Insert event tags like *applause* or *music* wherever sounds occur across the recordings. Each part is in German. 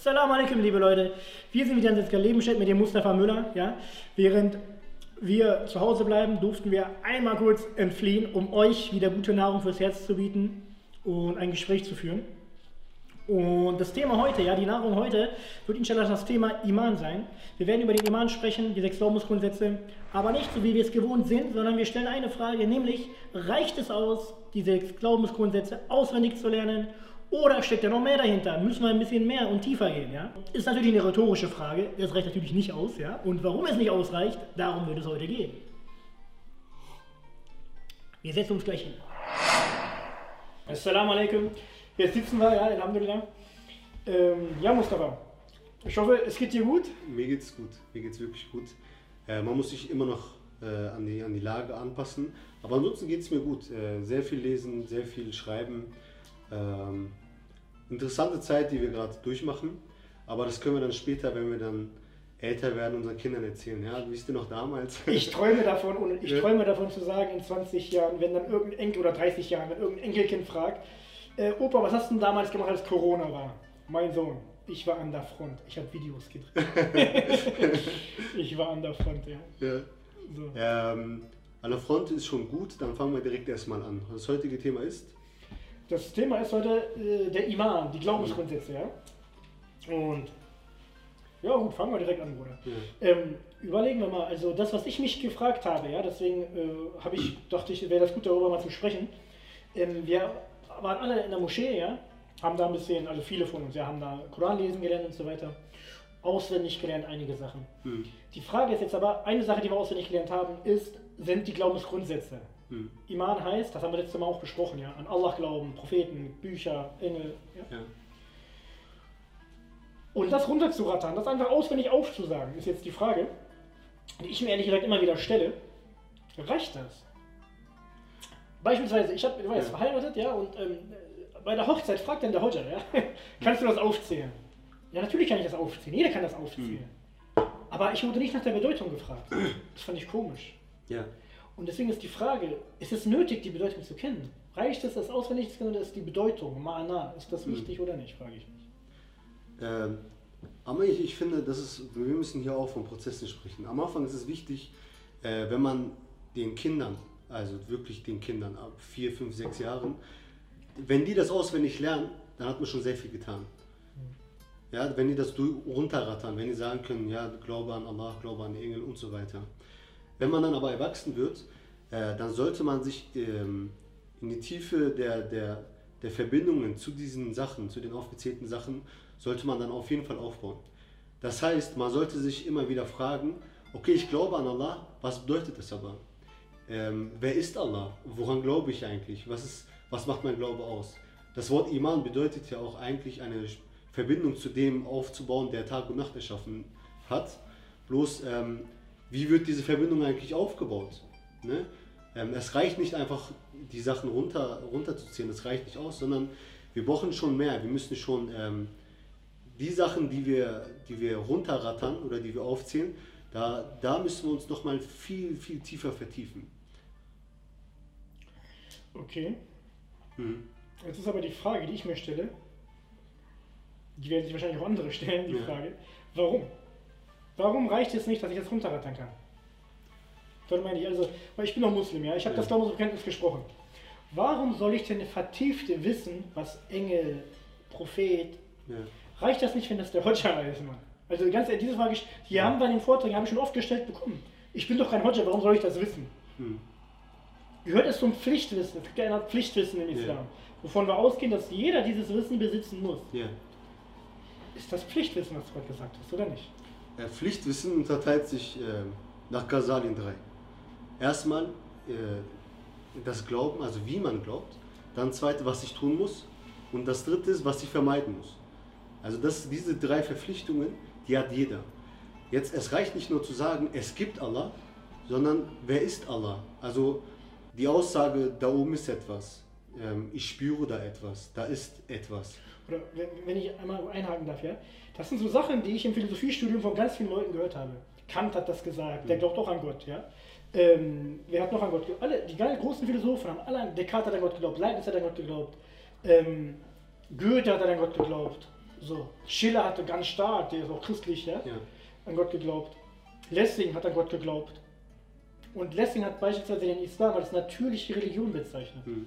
Assalamu alaikum, liebe Leute. Wir sind wieder in Sitzker Lebenstedt mit dem Mustafa Müller. Ja? Während wir zu Hause bleiben, durften wir einmal kurz entfliehen, um euch wieder gute Nahrung fürs Herz zu bieten und ein Gespräch zu führen. Und das Thema heute, ja, die Nahrung heute, wird inshallah das Thema Iman sein. Wir werden über den Iman sprechen, die sechs Glaubensgrundsätze, aber nicht so, wie wir es gewohnt sind, sondern wir stellen eine Frage, nämlich, reicht es aus, die sechs Glaubensgrundsätze auswendig zu lernen oder steckt da noch mehr dahinter? Müssen wir ein bisschen mehr und tiefer gehen, ja? Ist natürlich eine rhetorische Frage, das reicht natürlich nicht aus, ja? Und warum es nicht ausreicht, darum wird es heute gehen. Wir setzen uns gleich hin. Assalamu alaikum. Jetzt sitzen wir, ja, Alhamdulillah. Ähm, ja, Mustafa, ich hoffe, es geht dir gut. Mir geht's gut, mir geht's wirklich gut. Äh, man muss sich immer noch äh, an, die, an die Lage anpassen, aber ansonsten geht es mir gut. Äh, sehr viel lesen, sehr viel schreiben. Ähm, interessante Zeit, die wir gerade durchmachen, aber das können wir dann später, wenn wir dann älter werden, unseren Kindern erzählen. Ja, wie ist denn noch damals? Ich träume davon und ich träume davon zu sagen, in 20 Jahren, wenn dann irgendein Enkel oder 30 Jahren, wenn irgendein Enkelkind fragt, äh, Opa, was hast du denn damals gemacht, als Corona war? Mein Sohn, ich war an der Front. Ich habe Videos gedreht. *laughs* ich war an der Front, ja. ja. So. Ähm, an der Front ist schon gut, dann fangen wir direkt erstmal an. Das heutige Thema ist? Das Thema ist heute äh, der Iman, die Glaubensgrundsätze, ja. Und ja gut, fangen wir direkt an, Bruder. Ja. Ähm, überlegen wir mal, also das, was ich mich gefragt habe, ja, deswegen äh, habe ich, dachte ich, wäre das gut, darüber mal zu sprechen. Ähm, wir waren alle in der Moschee, ja, haben da ein bisschen, also viele von uns, ja, haben da Koran lesen gelernt und so weiter. Auswendig gelernt, einige Sachen. Hm. Die Frage ist jetzt aber, eine Sache, die wir auswendig gelernt haben, ist, sind die Glaubensgrundsätze. Hm. Iman heißt, das haben wir letztes Mal auch besprochen, ja, an Allah glauben, Propheten, Bücher, Engel. Ja? Ja. Und das runterzurattern, das einfach auswendig aufzusagen, ist jetzt die Frage, die ich mir ehrlich gesagt immer wieder stelle. Reicht das? Beispielsweise, ich, hab, ich war jetzt ja. verheiratet, ja, und ähm, bei der Hochzeit fragt dann der Hodja, ja, *laughs* kannst du das aufzählen? Ja, natürlich kann ich das aufzählen, jeder kann das aufzählen. Mhm. Aber ich wurde nicht nach der Bedeutung gefragt. Das fand ich komisch. Ja. Und deswegen ist die Frage, ist es nötig, die Bedeutung zu kennen? Reicht es, das auswendig zu kennen oder ist die Bedeutung, Ma'ana, ist das mhm. wichtig mhm. oder nicht, frage ich mich. Ähm, aber ich, ich finde, das ist, wir müssen hier auch von Prozessen sprechen. Am Anfang ist es wichtig, äh, wenn man den Kindern also wirklich den Kindern ab vier, fünf, sechs Jahren, wenn die das auswendig lernen, dann hat man schon sehr viel getan. Ja, wenn die das runterrattern, wenn die sagen können, ja, glaube an Allah, glaube an Engel und so weiter. Wenn man dann aber erwachsen wird, äh, dann sollte man sich ähm, in die Tiefe der, der, der Verbindungen zu diesen Sachen, zu den aufgezählten Sachen, sollte man dann auf jeden Fall aufbauen. Das heißt, man sollte sich immer wieder fragen, okay, ich glaube an Allah, was bedeutet das aber? ähm, wer ist Allah? Woran glaube ich eigentlich? Was, ist, was macht mein Glaube aus? Das Wort Iman bedeutet ja auch eigentlich eine Verbindung zu dem aufzubauen, der Tag und Nacht erschaffen hat. Bloß, ähm, wie wird diese Verbindung eigentlich aufgebaut? Ne? Ähm, es reicht nicht einfach, die Sachen runter, runterzuziehen, das reicht nicht aus, sondern wir brauchen schon mehr. Wir müssen schon ähm, die Sachen, die wir, die wir runterrattern oder die wir aufzählen, da, da müssen wir uns nochmal viel, viel tiefer vertiefen. Okay. Hm. Jetzt ist aber die Frage, die ich mir stelle, die werden sich wahrscheinlich auch andere stellen, die ja. Frage, warum? Warum reicht es nicht, dass ich das runterrattern kann? Das meine ich, also, weil ich bin doch Muslim, ja, ich habe ja. das Glaubensbekenntnis gesprochen. Warum soll ich denn vertiefte wissen, was Engel, Prophet, ja. reicht das nicht, wenn das der Hodja ist, Mann? Also ganz ehrlich, diese Frage, die ja. haben wir in den Vorträgen, habe ich schon oft gestellt bekommen. Ich bin doch kein Hodja, warum soll ich das wissen? Hm gehört es zum Pflichtwissen. Es gibt ja eine Pflichtwissen im Islam, wovon wir ausgehen, dass jeder dieses Wissen besitzen muss. Ist das Pflichtwissen, was du gerade gesagt hast, oder nicht? Ja, Pflichtwissen unterteilt sich äh, nach Ghazali in drei. Erstmal äh, das Glauben, also wie man glaubt. Dann zweite, was ich tun muss. Und das dritte ist, was ich vermeiden muss. Also das, diese drei Verpflichtungen, die hat jeder. Jetzt, es reicht nicht nur zu sagen, es gibt Allah, sondern wer ist Allah? Also die Aussage, da oben ist etwas, ähm, ich spüre da etwas, da ist etwas. Oder wenn ich einmal einhaken darf, ja, das sind so Sachen, die ich im Philosophiestudium von ganz vielen Leuten gehört habe. Kant hat das gesagt, der mhm. glaubt auch an Gott, ja. Ähm, wer hat noch an Gott geglaubt? Alle, die großen Philosophen haben alle an Descartes hat an Gott geglaubt, Leibniz hat an Gott geglaubt, ähm, Goethe hat an Gott geglaubt, So, Schiller hatte ganz stark, der ist auch christlich, ja, Ja. an Gott geglaubt. Lessing hat an Gott geglaubt. Und Lessing hat beispielsweise den Islam als natürliche Religion bezeichnet. Hm.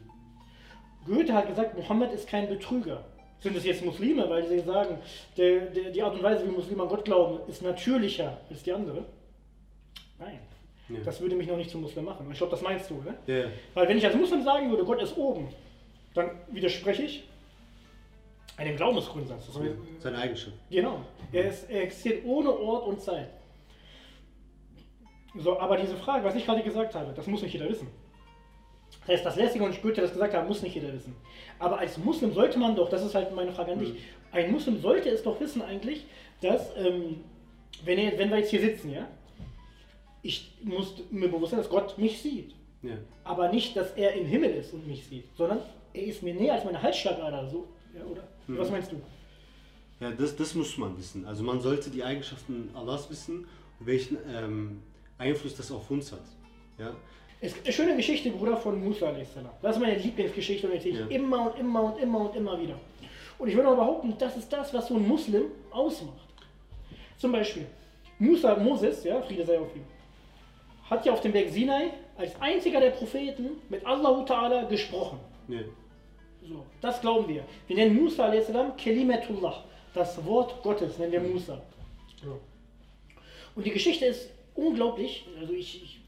Goethe hat gesagt, Mohammed ist kein Betrüger. Sind es jetzt Muslime, weil sie sagen, der, der, die Art und Weise, wie Muslime an Gott glauben, ist natürlicher als die andere? Nein. Ja. Das würde mich noch nicht zum Muslim machen. Ich glaube, das meinst du, ne? Ja. Weil wenn ich als Muslim sagen würde, Gott ist oben, dann widerspreche ich einem Glaubensgrundsatz. Das heißt, Seine Eigenschaft. Genau. Er, ist, er existiert ohne Ort und Zeit. So, aber diese Frage, was ich gerade gesagt habe, das muss nicht jeder wissen. Das heißt, dass Lessing und Goethe das gesagt haben, muss nicht jeder wissen. Aber als Muslim sollte man doch, das ist halt meine Frage an dich, Mhm. ein Muslim sollte es doch wissen eigentlich, dass, ähm, wenn, er, wenn wir jetzt hier sitzen, ja, ich muss mir bewusst sein, dass Gott mich sieht. Ja. Aber nicht, dass er im Himmel ist und mich sieht, sondern er ist mir näher als meine Halsschlagader, so, ja, oder? Mhm. Was meinst du? Ja, das, das muss man wissen. Also man sollte die Eigenschaften Allahs wissen und welchen ähm, Einfluss das auf uns hat. Ja? Es gibt eine schöne Geschichte, Bruder, von Musa a.s. Das ist meine Lieblingsgeschichte und erzähle ich Ja. immer und immer und immer und immer wieder. Und ich würde auch behaupten, das ist das, was so ein Muslim ausmacht. Zum Beispiel, Musa, Moses, ja, Friede sei auf ihm, hat ja auf dem Berg Sinai als einziger der Propheten mit Allah Ta'ala gesprochen. Ja. So, das glauben wir. Wir nennen Musa a.s. Kelimatullah, das Wort Gottes nennen wir Musa. So. Und die Geschichte ist unglaublich. Also ich. ich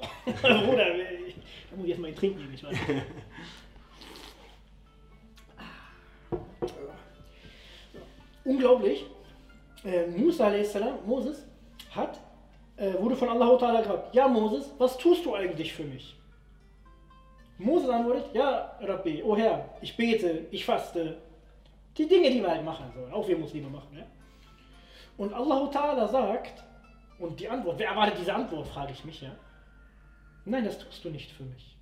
*laughs* Bruder, da muss ich jetzt mal einen Trink nehmen, ich weiß. Unglaublich. Äh, Musa Moses, hat, äh, wurde von Allah Ta'ala gefragt, ja Moses, was tust du eigentlich für mich? Moses antwortet, ja, Rabbi, oh Herr, ich bete, ich faste. Die Dinge, die wir halt machen sollen, auch wir Muslime machen. Ja? Und Allah Ta'ala sagt, und die Antwort, wer erwartet diese Antwort, frage ich mich, ja? Nein, das tust du nicht für mich.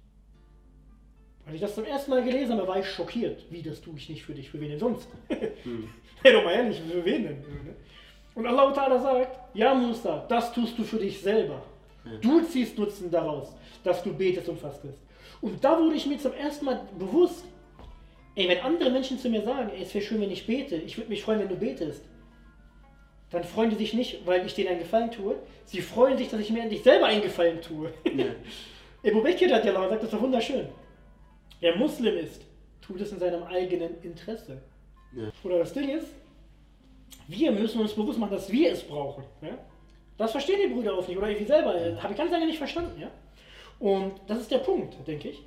Als ich das zum ersten Mal gelesen habe, war ich schockiert. Wie, das tue ich nicht für dich, für wen denn sonst? *laughs* Hm. Hey, doch mal ehrlich, für wen denn? Und Allah Ta'ala sagt, ja Musa, das tust du für dich selber. Ja. Du ziehst Nutzen daraus, dass du betest und fastest. Und da wurde ich mir zum ersten Mal bewusst, ey, wenn andere Menschen zu mir sagen, ey, es wäre schön, wenn ich bete, ich würde mich freuen, wenn du betest, dann freuen die sich nicht, weil ich denen einen Gefallen tue. Sie freuen sich, dass ich mir endlich selber einen Gefallen tue. Ja. *laughs* Ebu Bekir hat ja sagt, das ist doch wunderschön. Wer Muslim ist, tut es in seinem eigenen Interesse. Ja. Oder das Ding ist, wir müssen uns bewusst machen, dass wir es brauchen. Ja? Das verstehen die Brüder oft nicht. Oder ich selber, äh, habe ich ganz lange nicht verstanden. Ja? Und das ist der Punkt, denke ich.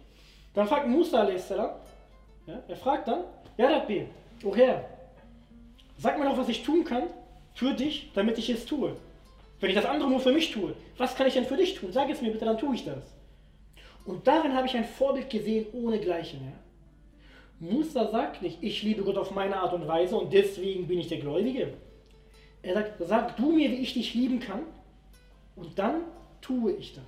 Dann fragt Musa a.s. Ja, er fragt dann, ja Rabbi, oh Herr, sag mir doch, was ich tun kann für dich, damit ich es tue. Wenn ich das andere nur für mich tue, was kann ich denn für dich tun? Sag es mir bitte, dann tue ich das. Und darin habe ich ein Vorbild gesehen ohne Gleichen. Ja? Musa sagt nicht, ich liebe Gott auf meine Art und Weise und deswegen bin ich der Gläubige. Er sagt, sag du mir, wie ich dich lieben kann und dann tue ich das.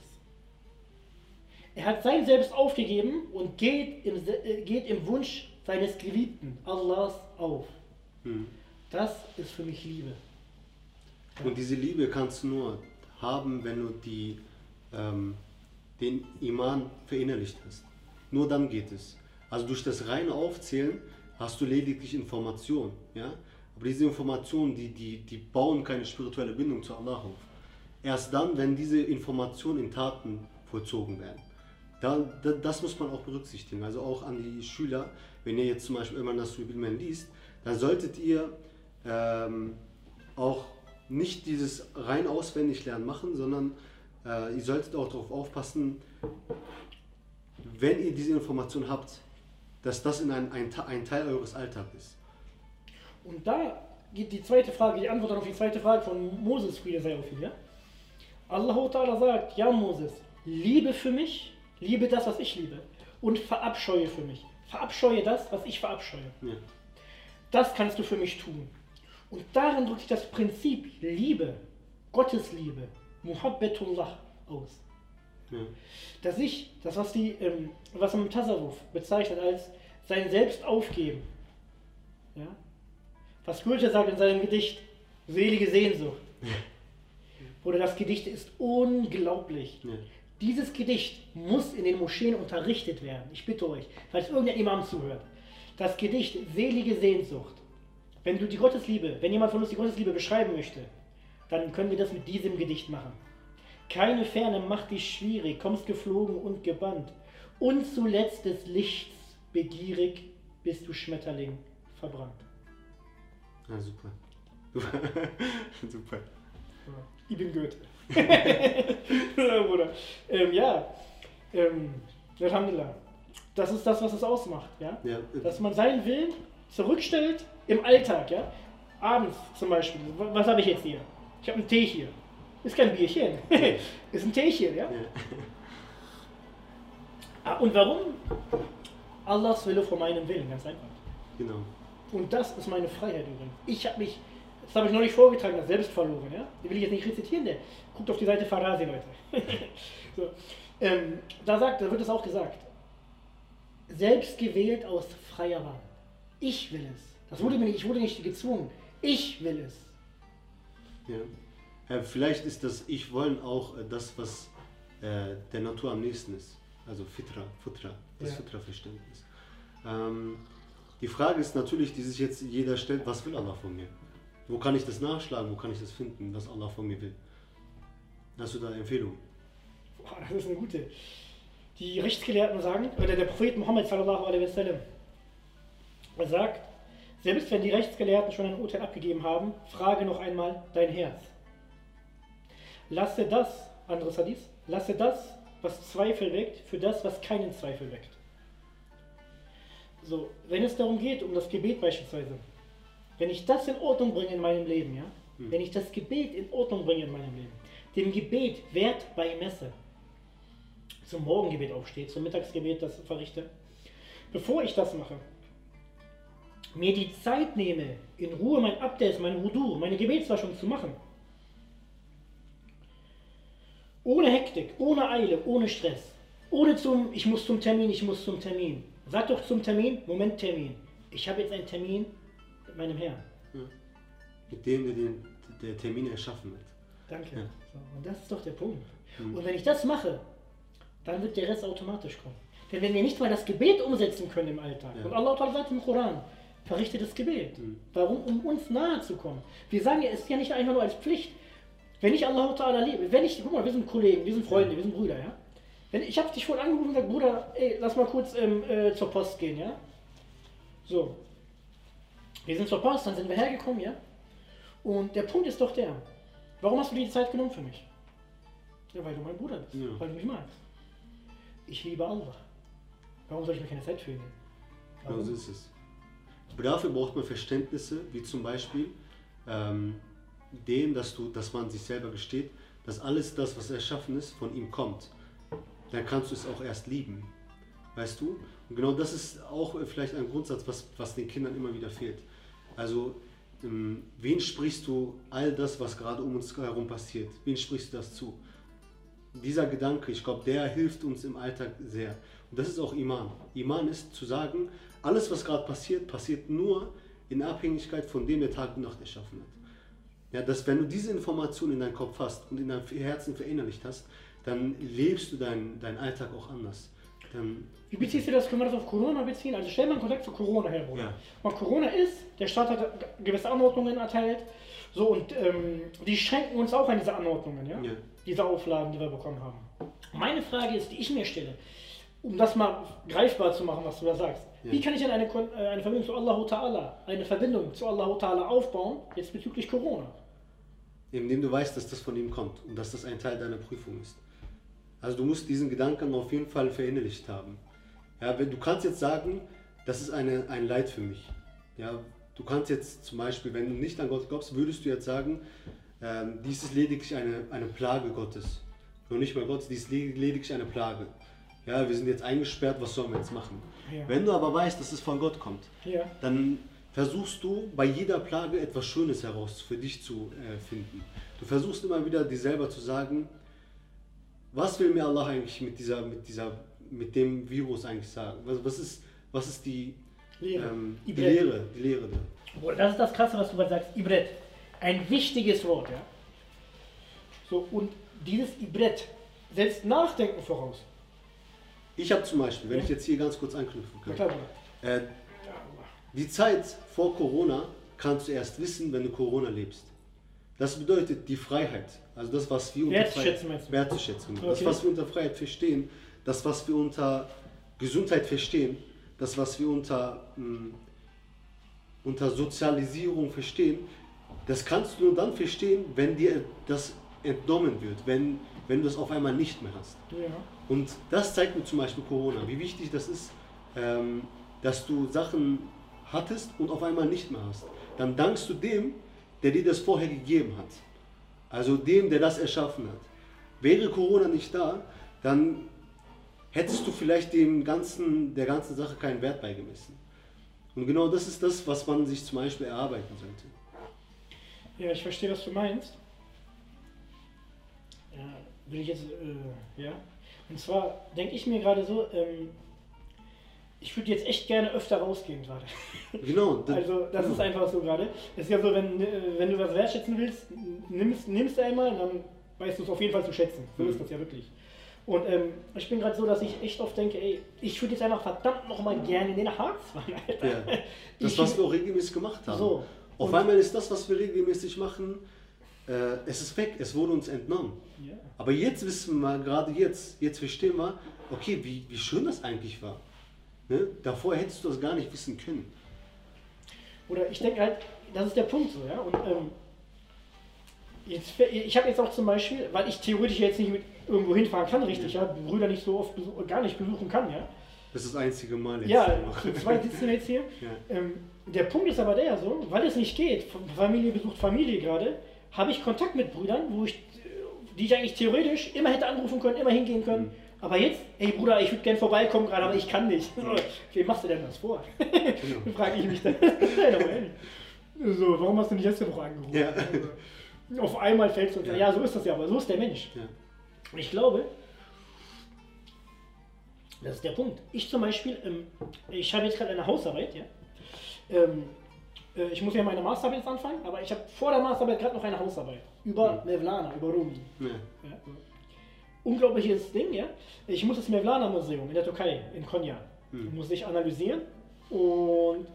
Er hat sein Selbst aufgegeben und geht im, äh, geht im Wunsch seines Geliebten, Allahs, auf. Hm. Das ist für mich Liebe. Und diese Liebe kannst du nur haben, wenn du die, ähm, den Iman verinnerlicht hast. Nur dann geht es. Also durch das reine Aufzählen hast du lediglich Information. Ja? Aber diese Informationen, die, die, die bauen keine spirituelle Bindung zu Allah auf. Erst dann, wenn diese Informationen in Taten vollzogen werden. Da, da, das muss man auch berücksichtigen. Also auch an die Schüler, wenn ihr jetzt zum Beispiel immer das Bilman liest, dann solltet ihr ähm, auch nicht dieses rein auswendig lernen machen, sondern äh, ihr solltet auch darauf aufpassen, wenn ihr diese Information habt, dass das in ein, ein, ein Teil eures Alltags ist. Und da geht die zweite Frage, die Antwort auf die zweite Frage von Moses, Friede sei auf ihn, ja? Allah Ta'ala sagt, ja Moses, liebe für mich, liebe das, was ich liebe und verabscheue für mich. Verabscheue das, was ich verabscheue. Ja. Das kannst du für mich tun. Und darin drückt sich das Prinzip Liebe, Gottes Liebe, Muhabbetullah aus. Ja. Dass ich, das was die, ähm, was im Tasawuf bezeichnet als sein Selbst aufgeben. Ja? Was Goethe sagt in seinem Gedicht, selige Sehnsucht. Oder das Gedicht ist unglaublich. Ja. Dieses Gedicht muss in den Moscheen unterrichtet werden. Ich bitte euch, falls irgendein Imam zuhört. Das Gedicht Selige Sehnsucht Wenn du die Gottesliebe, wenn jemand von uns die Gottesliebe beschreiben möchte, dann können wir das mit diesem Gedicht machen. Keine Ferne macht dich schwierig, kommst geflogen und gebannt. Und zuletzt des Lichts begierig bist du Schmetterling verbrannt. *laughs* *laughs* Ja, super. super. Ich bin gut. Bruder. Ähm, ja, ähm, Alhamdulillah. Das ist das, was es ausmacht. Ja? Ja, Dass man seinen Willen zurückstellt im Alltag. Ja? Abends zum Beispiel. Was habe ich jetzt hier? Ich habe einen Tee hier. Ist kein Bierchen. *laughs* ist ein Teechen. Ja? ja. Ah, Und warum? Allahs Wille vor meinem Willen, ganz einfach. Genau. Und das ist meine Freiheit übrigens. Ich habe mich, das habe ich noch nicht vorgetragen, das selbst verloren. Ja? Die will ich jetzt nicht rezitieren, der guckt auf die Seite Farasi, Leute. *laughs* so. ähm, da, sagt, da wird es auch gesagt. Selbst gewählt aus freier Wahl. Ich will es. Das wurde mir nicht, ich wurde nicht gezwungen. Ich will es. Ja. Äh, vielleicht ist das Ich wollen auch äh, das, was äh, der Natur am nächsten ist. Also Fitra, Futra, das Ja. Fitra-Verständnis. Ähm, die Frage ist natürlich, die sich jetzt jeder stellt, was will Allah von mir? Wo kann ich das nachschlagen? Wo kann ich das finden, was Allah von mir will? Hast du da Empfehlungen? Boah, das ist eine gute. Die Rechtsgelehrten sagen, oder der Prophet Muhammad sallallahu alaihi wasallam, er sagt, selbst wenn die Rechtsgelehrten schon ein Urteil abgegeben haben, frage noch einmal dein Herz. Lasse das, anderes Hadith, lasse das, was Zweifel weckt, für das, was keinen Zweifel weckt. So, wenn es darum geht, um das Gebet beispielsweise, wenn ich das in Ordnung bringe in meinem Leben, ja, Hm. wenn ich das Gebet in Ordnung bringe in meinem Leben, dem Gebet Wert beimesse, zum Morgengebet aufsteht, zum Mittagsgebet das verrichte, bevor ich das mache, mir die Zeit nehme, in Ruhe mein Abdes, mein Wudu, meine Gebetswaschung zu machen, ohne Hektik, ohne Eile, ohne Stress, ohne zum, ich muss zum Termin, ich muss zum Termin. Sag doch zum Termin, Moment Termin. Ich habe jetzt einen Termin mit meinem Herrn. Mit dem, der den der Termin erschaffen hat. Danke. Ja. So, und das ist doch der Punkt. Mhm. Und wenn ich das mache, dann wird der Rest automatisch kommen. Denn wenn wir nicht mal das Gebet umsetzen können im Alltag, Ja. und Allah sagt im Koran, verrichte das Gebet. Mhm. Warum? Um uns nahe zu kommen. Wir sagen ja, es ist ja nicht einfach nur als Pflicht. Wenn ich Allah Ta'ala liebe, wenn ich, guck mal, wir sind Kollegen, wir sind Freunde, wir sind Brüder, ja? Wenn, ich habe dich vorhin angerufen und gesagt, Bruder, ey, lass mal kurz ähm, äh, zur Post gehen, ja? So. Wir sind zur Post, dann sind wir hergekommen, ja? Und der Punkt ist doch der, warum hast du dir die Zeit genommen für mich? Ja, weil du mein Bruder bist, Ja. weil du mich magst. Ich liebe Allah. Warum soll ich mir keine Zeit für ihn nehmen? Warum? so ist es. Dafür braucht man Verständnisse, wie zum Beispiel ähm, dem, dass, du, dass man sich selber gesteht, dass alles das, was erschaffen ist, von ihm kommt. Dann kannst du es auch erst lieben. Weißt du? Und genau das ist auch äh, vielleicht ein Grundsatz, was, was den Kindern immer wieder fehlt. Also, ähm, wen sprichst du all das, was gerade um uns herum passiert? Wen sprichst du das zu? Dieser Gedanke, ich glaube, der hilft uns im Alltag sehr. Und das ist auch Iman. Iman ist zu sagen, alles, was gerade passiert, passiert nur in Abhängigkeit von dem, der Tag und Nacht erschaffen hat. Ja, dass wenn du diese Information in deinem Kopf hast und in deinem Herzen verinnerlicht hast, dann lebst du deinen deinen Alltag auch anders. Dann, Wie beziehst du das? Können wir das auf Corona beziehen? Also stell mal einen Kontakt zu Corona her, Bruder. Ja. Und Corona ist, der Staat hat gewisse Anordnungen erteilt. So, und ähm, die schränken uns auch an diese Anordnungen, ja? Ja. Diese Auflagen, die wir bekommen haben. Meine Frage ist, die ich mir stelle, um das mal greifbar zu machen, was du da sagst. Ja. Wie kann ich denn eine, äh, eine Verbindung zu Allah Ta'ala, eine Verbindung zu Allah Ta'ala aufbauen, jetzt bezüglich Corona? indem du weißt, dass das von ihm kommt und dass das ein Teil deiner Prüfung ist. Also du musst diesen Gedanken auf jeden Fall verinnerlicht haben. Ja, wenn, du kannst jetzt sagen, das ist eine, ein Leid für mich. Ja, du kannst jetzt zum Beispiel, wenn du nicht an Gott glaubst, würdest du jetzt sagen, ähm, dies ist lediglich eine, eine Plage Gottes. Nur nicht mal Gottes, dies ist led- lediglich eine Plage. Ja, wir sind jetzt eingesperrt, was sollen wir jetzt machen? Ja. Wenn du aber weißt, dass es von Gott kommt, Ja. dann versuchst du bei jeder Plage etwas Schönes heraus für dich zu äh, finden. Du versuchst immer wieder dir selber zu sagen, was will mir Allah eigentlich mit dieser, mit dieser, mit dem Virus eigentlich sagen? Was, was ist, was ist die, Lehre. ähm, die. Lehre, die Lehre da? Das ist das Krasse, was du gerade sagst. Ibret. Ein wichtiges Wort, ja. So, und dieses Ibret setzt Nachdenken voraus. Ich habe zum Beispiel, wenn ich jetzt hier ganz kurz anknüpfen kann, äh, die Zeit vor Corona kannst du erst wissen, wenn du Corona lebst. Das bedeutet die Freiheit. Also das, was wir unter Wertschätzen, Freiheit, meinst du? Wertschätzen. Das, Okay. was wir unter Freiheit verstehen, das, was wir unter Gesundheit verstehen, das, was wir unter, mh, unter Sozialisierung verstehen, das kannst du nur dann verstehen, wenn dir das entnommen wird, wenn, wenn du es auf einmal nicht mehr hast. Ja. Und das zeigt mir zum Beispiel Corona, wie wichtig das ist, ähm, dass du Sachen hattest und auf einmal nicht mehr hast. Dann dankst du dem, der dir das vorher gegeben hat. Also dem, der das erschaffen hat. Wäre Corona nicht da, dann hättest du vielleicht dem ganzen, der ganzen Sache keinen Wert beigemessen. Und genau das ist das, was man sich zum Beispiel erarbeiten sollte. Ja, ich verstehe, was du meinst. Will ich jetzt, äh, ja. Und zwar denke ich mir gerade so, ähm, ich würde jetzt echt gerne öfter rausgehen gerade. *laughs* Genau. *laughs* das- Also das genau. ist einfach so gerade. Es ist ja so, wenn, äh, wenn du was wertschätzen willst, nimmst, nimmst du einmal, dann weißt du es auf jeden Fall zu schätzen. So Mhm. ist das ja wirklich. Und ähm, ich bin gerade so, dass ich echt oft denke, ey, ich würde jetzt einfach verdammt nochmal gerne in den Harz fahren, *laughs* Alter. Ja. Das, Ich- was wir auch regelmäßig gemacht haben. So. Auf einmal ist das, was wir regelmäßig machen, äh, es ist weg, es wurde uns entnommen. Ja. Aber jetzt wissen wir, gerade jetzt, jetzt verstehen wir, okay, wie, wie schön das eigentlich war. Ne? Davor hättest du das gar nicht wissen können. Oder ich denke halt, das ist der Punkt so, ja. Und ähm, jetzt, ich habe jetzt auch zum Beispiel, weil ich theoretisch jetzt nicht mit irgendwo hinfahren kann, richtig, ja, Brüder nicht so oft besuch, gar nicht besuchen kann, ja. Das ist das einzige Mal jetzt. Ja, zu zweit sitzen wir jetzt hier. Ja. Ähm, der Punkt ist aber der so, weil es nicht geht, Familie besucht Familie gerade, habe ich Kontakt mit Brüdern, wo ich, die ich eigentlich theoretisch immer hätte anrufen können, immer hingehen können. Mhm. Aber jetzt, ey Bruder, ich würde gern vorbeikommen gerade, aber ich kann nicht. *laughs* Wem machst du denn das vor? Genau. *laughs* frage ich mich dann. *laughs* So, warum hast du nicht letzte Woche angerufen? Ja. Also, auf einmal fällst du und Ja. ja. ja, so ist das ja, aber so ist der Mensch. Ja. Und ich glaube, das ist der Punkt. Ich zum Beispiel, ähm, ich habe jetzt gerade eine Hausarbeit, ja. Ähm, äh, ich muss ja meine Masterarbeit jetzt anfangen, aber ich habe vor der Masterarbeit gerade noch eine Hausarbeit über Mhm. Mevlana, über Rumi. Ja. Ja. Unglaubliches Ding, ja. Ich muss das Mevlana Museum in der Türkei, in Konya, Mhm. muss ich analysieren und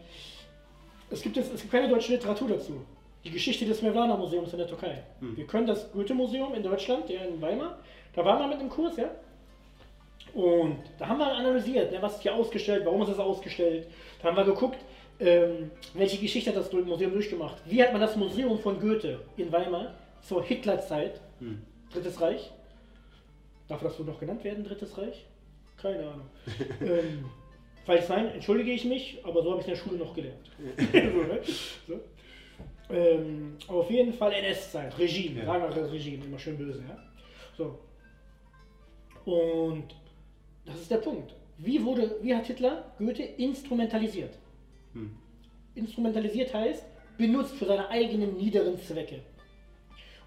es gibt, jetzt, es gibt keine deutsche Literatur dazu. Die Geschichte des Mevlana Museums in der Türkei. Mhm. Wir können das Goethe-Museum in Deutschland, der in Weimar, da waren wir mit einem Kurs, ja. Und da haben wir analysiert, ne, was ist hier ausgestellt, warum ist es ausgestellt. Da haben wir geguckt, ähm, welche Geschichte hat das Museum durchgemacht. Wie hat man das Museum von Goethe in Weimar zur Hitlerzeit, Hm. Drittes Reich, darf das so noch genannt werden, Drittes Reich? Keine Ahnung. *laughs* ähm, falls nein, entschuldige ich mich, aber so habe ich in der Schule noch gelernt. *laughs* so, ne? so. Ähm, auf jeden Fall NS-Zeit, Regime, Ja. Regime, immer schön böse, ja. So. Und das ist der Punkt. Wie, wurde, wie hat Hitler Goethe instrumentalisiert? Hm. Instrumentalisiert heißt, benutzt für seine eigenen niederen Zwecke.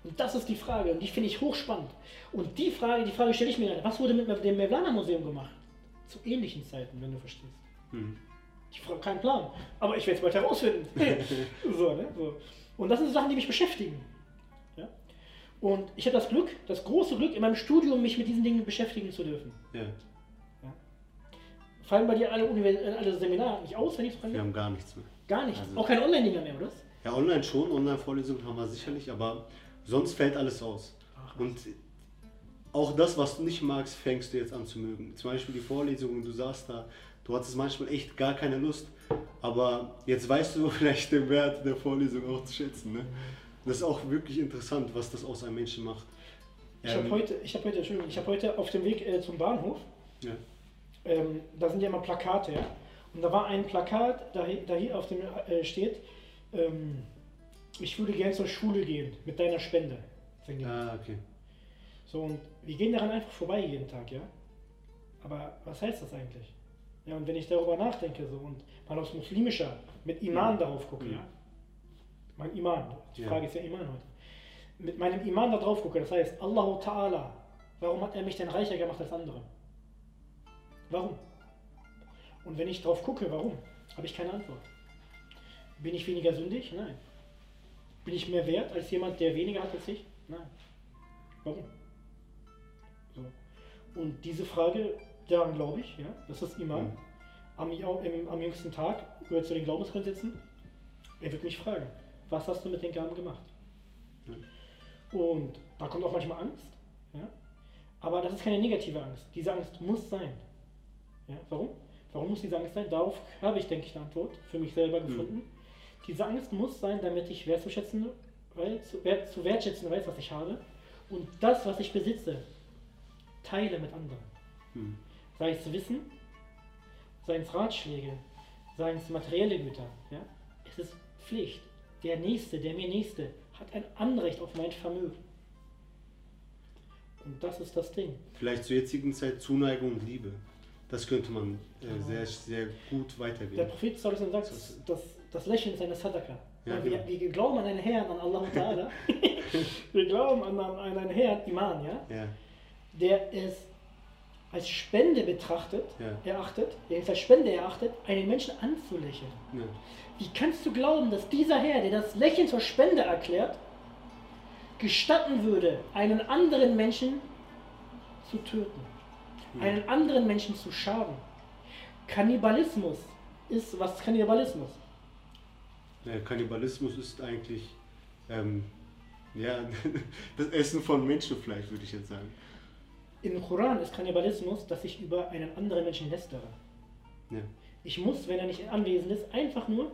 Und das ist die Frage, und die finde ich hochspannend. Und die Frage, die Frage stelle ich mir gerade, was wurde mit dem Mevlana-Museum gemacht? Zu ähnlichen Zeiten, wenn du verstehst. Hm. Ich habe keinen Plan, aber ich werde es bald herausfinden. *laughs* *laughs* so, ne? so. Und das sind Sachen, die mich beschäftigen. Ja? Und ich habe das Glück, das große Glück, in meinem Studium mich mit diesen Dingen beschäftigen zu dürfen. Ja. Fallen bei dir alle, Univers äh, alle Seminare nicht aus, wenn ich es Wir frage? haben gar nichts mehr. Gar nicht. Also- Auch keine Online-Dinger mehr, oder? Ja, online schon, Online-Vorlesungen haben wir sicherlich, aber sonst fällt alles aus. Ach, Und auch das, was du nicht magst, fängst du jetzt an zu mögen. Zum Beispiel die Vorlesungen, du saßt da, du hattest manchmal echt gar keine Lust, aber jetzt weißt du *laughs* vielleicht den Wert der Vorlesung auch zu schätzen. Ne? Das ist auch wirklich interessant, was das aus einem Menschen macht. Ich habe Ähm, heute, ich habe heute, Entschuldigung, ich habe heute auf dem Weg äh, zum Bahnhof, Ja. Ähm, da sind ja immer Plakate, ja. Und da war ein Plakat, da, da hier auf dem äh, steht, ähm, ich würde gern zur Schule gehen mit deiner Spende. Ah, okay. So, und wir gehen daran einfach vorbei jeden Tag, ja. Aber was heißt das eigentlich? Ja, und wenn ich darüber nachdenke so und mal aus muslimischer, mit Iman Mhm. darauf gucke, Mhm. ja. Mein Iman, die Ja. Frage ist ja Iman heute. Mit meinem Iman da drauf gucke, das heißt, Allahu Ta'ala, warum hat er mich denn reicher gemacht als andere? Warum? Und wenn ich drauf gucke, warum, habe ich keine Antwort. Bin ich weniger sündig? Nein. Bin ich mehr wert als jemand, der weniger hat als ich? Nein. Warum? So. Und diese Frage, daran glaube ich, ja, das ist Iman. Mhm. Am, im, am jüngsten Tag gehört zu den Glaubensgrundsätzen. Er wird mich fragen, was hast du mit den Gaben gemacht? Ja. Und da kommt auch manchmal Angst. Ja? Aber das ist keine negative Angst. Diese Angst muss sein. Ja? Warum? Warum muss diese Angst sein? Darauf habe ich, denke ich, eine Antwort für mich selber gefunden. Diese Angst muss sein, damit ich wertzuschätzen, weil, zu, wert, zu wertschätzen weiß, was ich habe. Und das, was ich besitze, teile mit anderen. Hm. Sei es Wissen, seien es Ratschläge, seien es materielle Güter. Ja? Es ist Pflicht. Der Nächste, der mir Nächste, hat ein Anrecht auf mein Vermögen. Und das ist das Ding. Vielleicht zur jetzigen Zeit Zuneigung und Liebe. Das könnte man äh, sehr, sehr gut Der weitergeben. Prophet sallallahu sagt, das, das Lächeln ist eine Sadaka. Ja, wir, genau. wir glauben an einen Herrn, an Allah Ta'ala. *laughs* wir glauben an, an einen Herrn, Iman, ja? Ja, der es als Spende betrachtet, Ja. erachtet, der es als Spende erachtet, einen Menschen anzulächeln. ja. Wie kannst du glauben, dass dieser Herr, der das Lächeln zur Spende erklärt, gestatten würde, einen anderen Menschen zu töten, einen anderen Menschen zu schaden? Kannibalismus ist, was ist Kannibalismus? Ja, Kannibalismus ist eigentlich ähm, ja, *laughs* das Essen von Menschenfleisch, würde ich jetzt sagen. Im Koran ist Kannibalismus, dass ich über einen anderen Menschen lästere. Ja. Ich muss, wenn er nicht anwesend ist, einfach nur,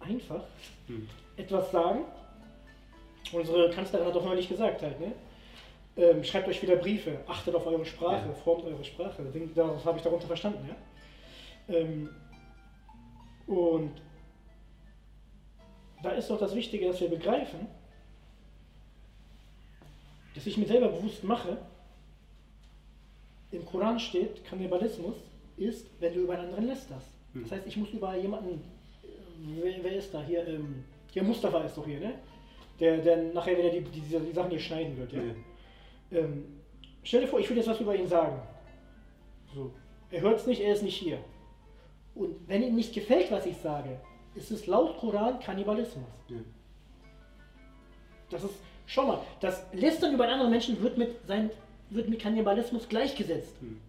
einfach Hm. etwas sagen. Unsere Kanzlerin hat doch neulich gesagt halt, ne? Ähm, schreibt euch wieder Briefe, achtet auf eure Sprache, Ja. formt eure Sprache. Das habe ich darunter verstanden, ja? Ähm, und da ist doch das Wichtige, dass wir begreifen, dass ich mir selber bewusst mache, im Koran steht, Kannibalismus ist, wenn du über einen anderen lästerst. Hm. Das heißt, ich muss über jemanden, äh, wer, wer ist da hier, ähm, hier Mustafa ist doch hier, ne? Der, der nachher wieder die, die, die, die Sachen hier schneiden wird, ja? Ja. Ähm, stell dir vor, ich will jetzt was über ihn sagen. So. Er hört es nicht, er ist nicht hier. Und wenn ihm nicht gefällt, was ich sage, ist es laut Koran Kannibalismus. Ja. Das ist, schau mal, das Lästern über einen anderen Menschen wird mit, sein, wird mit Kannibalismus gleichgesetzt. Hm.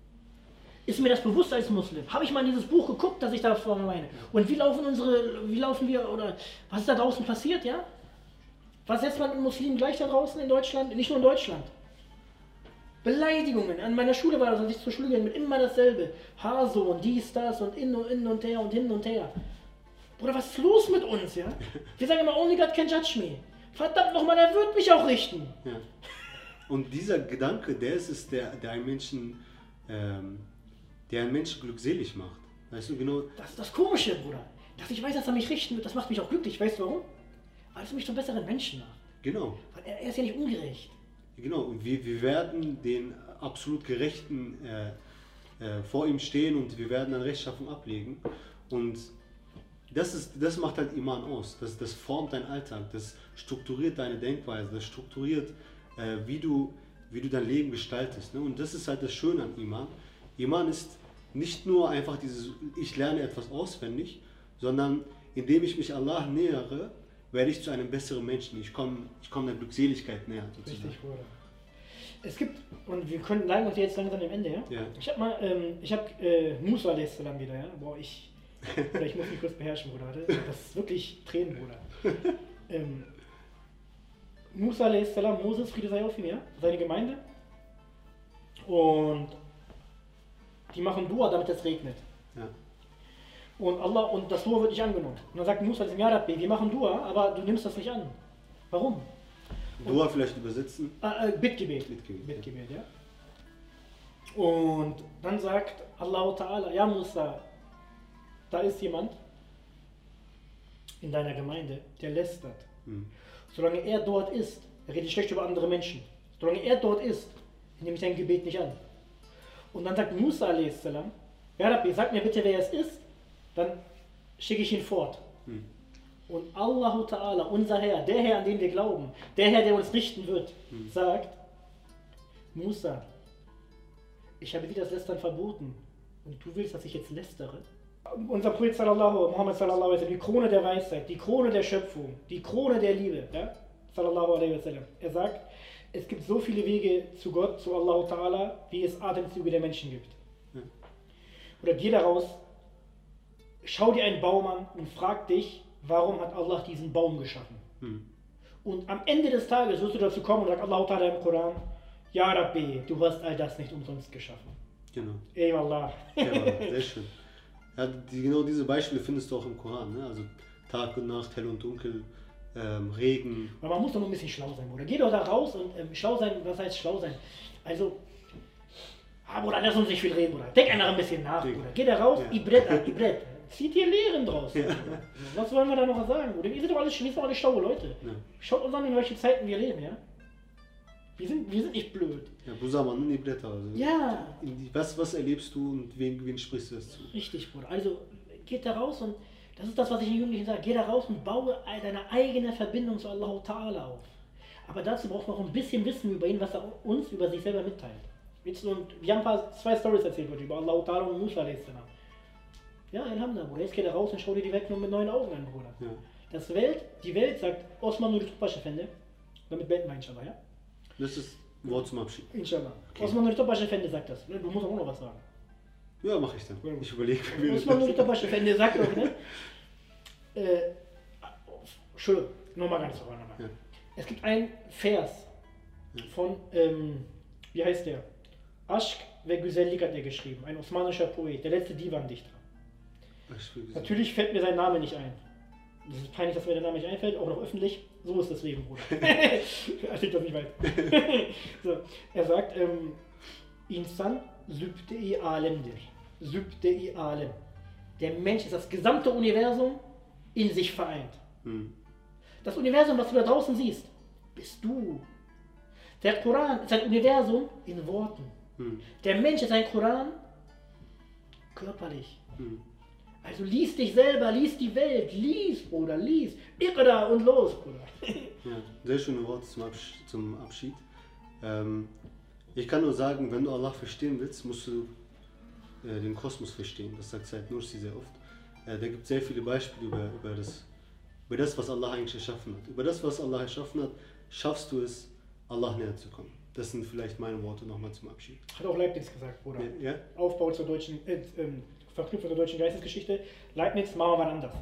Ist mir das bewusst als Muslim? Habe ich mal in dieses Buch geguckt, das ich davon meine? Und wie laufen unsere, wie laufen wir, oder was ist da draußen passiert, ja? Was setzt man mit Muslimen gleich da draußen in Deutschland? Nicht nur in Deutschland. Beleidigungen. An meiner Schule war das, als ich zur Schule ging, mit immer dasselbe. Haso und dies, das und in und, in und her und hin und her. Bruder, was ist los mit uns, ja? *laughs* Wir sagen immer, only God can judge me. Verdammt nochmal, er wird mich auch richten. Ja. Und dieser Gedanke, der ist es, der, der einen Menschen, ähm, der einen Menschen glückselig macht. Weißt du, genau, Das ist das Komische, Bruder. Dass ich weiß, dass er mich richten wird, das macht mich auch glücklich. Weißt du warum? Weil es mich zum besseren Menschen macht. genau, Weil er, er ist ja nicht ungerecht. Genau. Und wir, wir werden den absolut Gerechten äh, äh, vor ihm stehen und wir werden dann Rechtschaffung ablegen. Und das, ist, das macht halt Iman aus. Das, das formt deinen Alltag, das strukturiert deine Denkweise, das strukturiert, äh, wie, du, wie du dein Leben gestaltest. Ne? Und das ist halt das Schöne an Iman. Iman ist nicht nur einfach dieses, ich lerne etwas auswendig, sondern indem ich mich Allah nähere, werde ich zu einem besseren Menschen. Ich komme ich komm der Glückseligkeit näher. Sozusagen. Richtig, Bruder. Es gibt, und wir können uns jetzt langsam dem Ende, ja? Ja. Ich habe mal, ähm, ich habe äh, Musa a.s. wieder, ja? Boah, ich, oder ich muss mich kurz beherrschen, Bruder. Das ist wirklich Tränen, Bruder. *laughs* ähm, Musa a.s., Moses, Friede sei auf ihm, ja? Seine Gemeinde. Und die machen Dua, damit es regnet. Ja. Und Allah, und das Dua wird nicht angenommen. Und dann sagt Musa, ja Rabbi, wir machen Dua, aber du nimmst das nicht an. Warum? Dua vielleicht übersetzen. Äh, äh, Bittgebet. Bittgebet, Bittgebet, ja. Und dann sagt Allah Ta'ala, ja Musa, da ist jemand in deiner Gemeinde, der lästert. Hm. Solange er dort ist, er redet schlecht über andere Menschen. Solange er dort ist, nehme ich dein Gebet nicht an. Und dann sagt Musa a.s., ja Rabbi, sag mir bitte, wer es ist, dann schicke ich ihn fort. Hm. Und Allahu Ta'ala, unser Herr, der Herr, an den wir glauben, der Herr, der uns richten wird, Hm. sagt, Musa, ich habe dir das Lästern verboten und du willst, dass ich jetzt lästere? Unser Prophet sallallahu, Muhammad sallallahu alaihi die Krone der Weisheit, die Krone der Schöpfung, die Krone der Liebe, ja? sallallahu alaihi wasallam. Er sagt, es gibt so viele Wege zu Gott, zu Allah Ta'ala, wie es Atemzüge der Menschen gibt. Ja. Oder geh daraus, schau dir einen Baum an und frag dich, warum hat Allah diesen Baum geschaffen? Hm. Und am Ende des Tages wirst du dazu kommen und sagt Allah Ta'ala im Koran, Ja Rabbi, du hast all das nicht umsonst geschaffen. Genau. Ey Wallah. Ja, *laughs* sehr schön. Ja, die, genau diese Beispiele findest du auch im Koran. Ne? Also Tag und Nacht, hell und dunkel, ähm, Regen. Aber man muss doch nur ein bisschen schlau sein, Bruder. Geh doch da raus und ähm, schlau sein, was heißt schlau sein? Also, ah, Bruder, lass uns nicht viel reden, Bruder. Denk einfach ein bisschen nach, Denk. Bruder. Geh da raus, Ja. Ibret ab, Ibret. *laughs* Zieht hier Lehren draus. Ja. Was wollen wir da noch sagen, Bruder? Wir sind doch alle, wir sind doch alle schlaue Leute. Ja. Schaut uns an, in welchen Zeiten wir leben, ja? Wir sind, wir sind nicht blöd. Ja, Busaman und die Blätter. Also Ja, in die, was, was erlebst du und wen, wen sprichst du das zu? Richtig, Bruder. Also geht da raus und das ist das, was ich den Jugendlichen sage. Geh da raus und baue deine eigene Verbindung zu Allah Ta'ala auf. Aber dazu braucht man auch ein bisschen Wissen über ihn, was er uns über sich selber mitteilt. Jetzt, und wir haben ein paar, zwei Stories erzählt über Allah Ta'ala und Musa. Ja, Alhamdulillah, Bruder. Jetzt geh da raus und schau dir die Welt nur mit neuen Augen an, Bruder. Ja. Das Welt, die Welt sagt Osman nur Efendi. Damit beenden wir inshallah, ja? Das ist ein Wort zum Abschied. Inshallah. Okay. Osman nur Efendi sagt das. Du musst auch noch was sagen. Ja, mache ich dann. Ich überlege, wie Muss man nur mit der Tasche, wenn der sagt auch, ne? *laughs* Äh, Entschuldigung, nochmal ganz vorne. nochmal. Ja. Es gibt einen Vers von, ähm, wie heißt der? Aşk ve Güzellik hat er geschrieben, ein osmanischer Poet, der letzte Divan-Dichter. Natürlich fällt mir sein Name nicht ein. Das ist peinlich, dass mir der Name nicht einfällt, auch noch öffentlich. So ist das Leben, Bruder. *laughs* Erzählt das nicht weit. *laughs* so, er sagt, ähm, Insan sübde-i alemdir. Sübde-i alem. Der Mensch ist das gesamte Universum in sich vereint. Hm. Das Universum, was du da draußen siehst, bist du. Der Koran ist ein Universum in Worten. Hm. Der Mensch ist ein Koran körperlich. Hm. Also lies dich selber, lies die Welt, lies, Bruder, lies. Iqra und los, Bruder. *laughs* Ja, sehr schöne Worte zum, Absch zum Abschied. Ähm, ich kann nur sagen, wenn du Allah verstehen willst, musst du äh, den Kosmos verstehen. Das sagt Said Nursi sehr oft. Äh, da gibt es sehr viele Beispiele über, über, das, über das, was Allah eigentlich erschaffen hat. Über das, was Allah erschaffen hat, schaffst du es, Allah näher zu kommen. Das sind vielleicht meine Worte nochmal zum Abschied. Hat auch Leibniz gesagt, Bruder. Ja? Aufbau zur deutschen, äh, ähm, Verknüpfung zur deutschen Geistesgeschichte. Leibniz machen wir mal anders.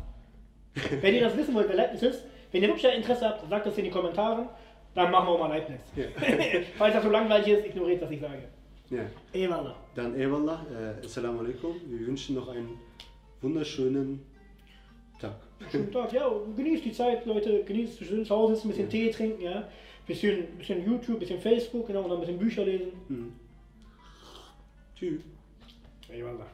*laughs* wenn ihr das wissen wollt, wer Leibniz ist, wenn ihr wirklich Interesse habt, sagt das in die Kommentare. Dann machen wir mal Leibniz. Ja. *laughs* Falls das so langweilig ist, ignoriert, was ich sage. ja. Eyvallah. Dann Eyvallah, äh, Assalamu alaikum. Wir wünschen noch einen wunderschönen Tag. Schönen Tag, ja, genießt die Zeit, Leute, genießt schön zu Hause ein bisschen Tee trinken, ja. Bisschen, bisschen YouTube, bisschen Facebook, genau, und dann ein bisschen Bücher lesen. Mhm. Tschüss. Eyvallah.